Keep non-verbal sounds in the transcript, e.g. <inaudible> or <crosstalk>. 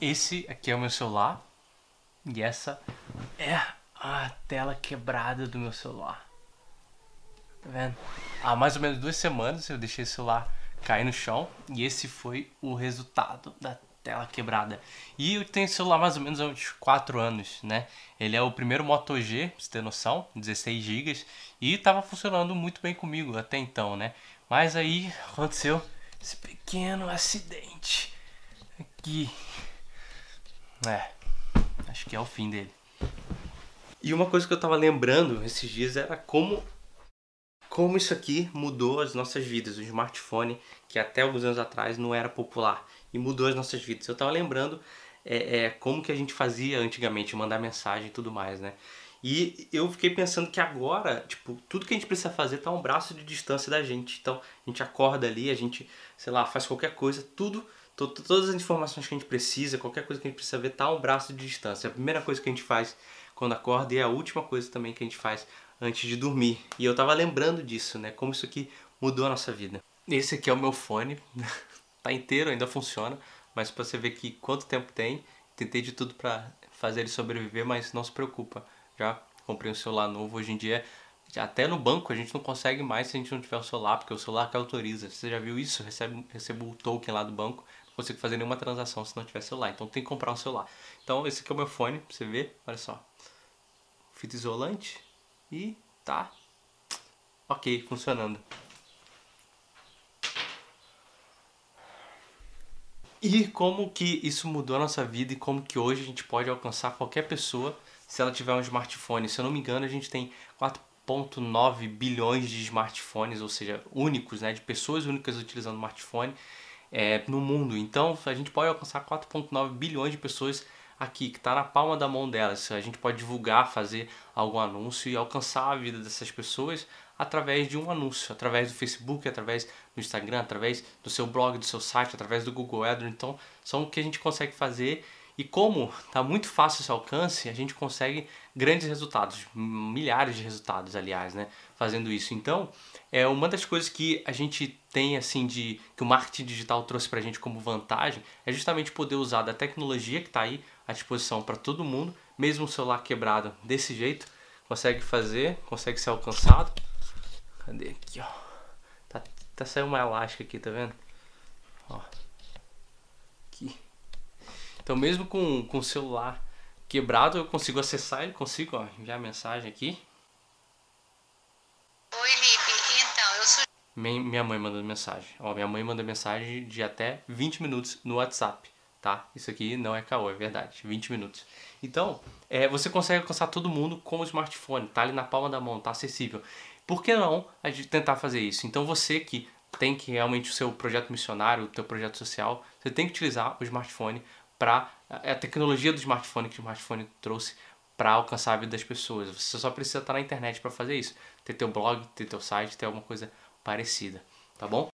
Esse aqui é o meu celular e essa é a tela quebrada do meu celular. Tá vendo? Há mais ou menos duas semanas eu deixei o celular cair no chão e esse foi o resultado da tela quebrada. E eu tenho celular mais ou menos há uns 4 anos, né? Ele é o primeiro Moto G, pra você ter noção, 16 GB e estava funcionando muito bem comigo até então, né? Mas aí aconteceu esse pequeno acidente aqui. É, acho que é o fim dele. E uma coisa que eu tava lembrando esses dias era como como isso aqui mudou as nossas vidas. O smartphone, que até alguns anos atrás não era popular, e mudou as nossas vidas. Eu tava lembrando é, é, como que a gente fazia antigamente, mandar mensagem e tudo mais, né? E eu fiquei pensando que agora, tipo, tudo que a gente precisa fazer tá a um braço de distância da gente. Então, a gente acorda ali, a gente, sei lá, faz qualquer coisa, tudo, to todas as informações que a gente precisa, qualquer coisa que a gente precisa ver tá a um braço de distância. A primeira coisa que a gente faz quando acorda e é a última coisa também que a gente faz antes de dormir. E eu tava lembrando disso, né? Como isso aqui mudou a nossa vida. Esse aqui é o meu fone, <laughs> tá inteiro, ainda funciona, mas pra você ver que quanto tempo tem, tentei de tudo para fazer ele sobreviver, mas não se preocupa. Já comprei um celular novo hoje em dia. Até no banco a gente não consegue mais se a gente não tiver o celular, porque o celular que autoriza. Você já viu isso? Recebe, recebo o token lá do banco, não consigo fazer nenhuma transação se não tiver celular. Então tem que comprar um celular. Então esse aqui é o meu fone, pra você ver, olha só. Fita isolante, e tá ok, funcionando. E como que isso mudou a nossa vida e como que hoje a gente pode alcançar qualquer pessoa se ela tiver um smartphone. Se eu não me engano, a gente tem 4.9 bilhões de smartphones, ou seja, únicos, né, de pessoas únicas utilizando smartphone é, no mundo. Então a gente pode alcançar 4.9 bilhões de pessoas aqui, que está na palma da mão delas. A gente pode divulgar, fazer algum anúncio e alcançar a vida dessas pessoas através de um anúncio, através do Facebook, através do Instagram, através do seu blog, do seu site, através do Google AdWords. Então, são o que a gente consegue fazer e como está muito fácil esse alcance, a gente consegue grandes resultados, milhares de resultados, aliás, né, fazendo isso. Então, é uma das coisas que a gente tem assim de que o marketing digital trouxe para a gente como vantagem é justamente poder usar da tecnologia que está aí à disposição para todo mundo, mesmo o celular quebrado desse jeito, consegue fazer, consegue ser alcançado. Cadê aqui, ó? Tá, tá saindo uma elástica aqui, tá vendo? Ó. Aqui. Então mesmo com, com o celular quebrado, eu consigo acessar ele, consigo ó, enviar mensagem aqui. Oi, Lipe. Então, eu sou... Minha mãe mandando mensagem. Ó, minha mãe manda mensagem de até 20 minutos no WhatsApp tá? Isso aqui não é caô, é verdade, 20 minutos. Então, é, você consegue alcançar todo mundo com o smartphone, tá ali na palma da mão, tá acessível. Por que não a gente tentar fazer isso? Então você que tem que realmente o seu projeto missionário, o teu projeto social, você tem que utilizar o smartphone para a tecnologia do smartphone que o smartphone trouxe para alcançar a vida das pessoas. Você só precisa estar na internet para fazer isso. Ter teu blog, ter teu site, ter alguma coisa parecida, tá bom?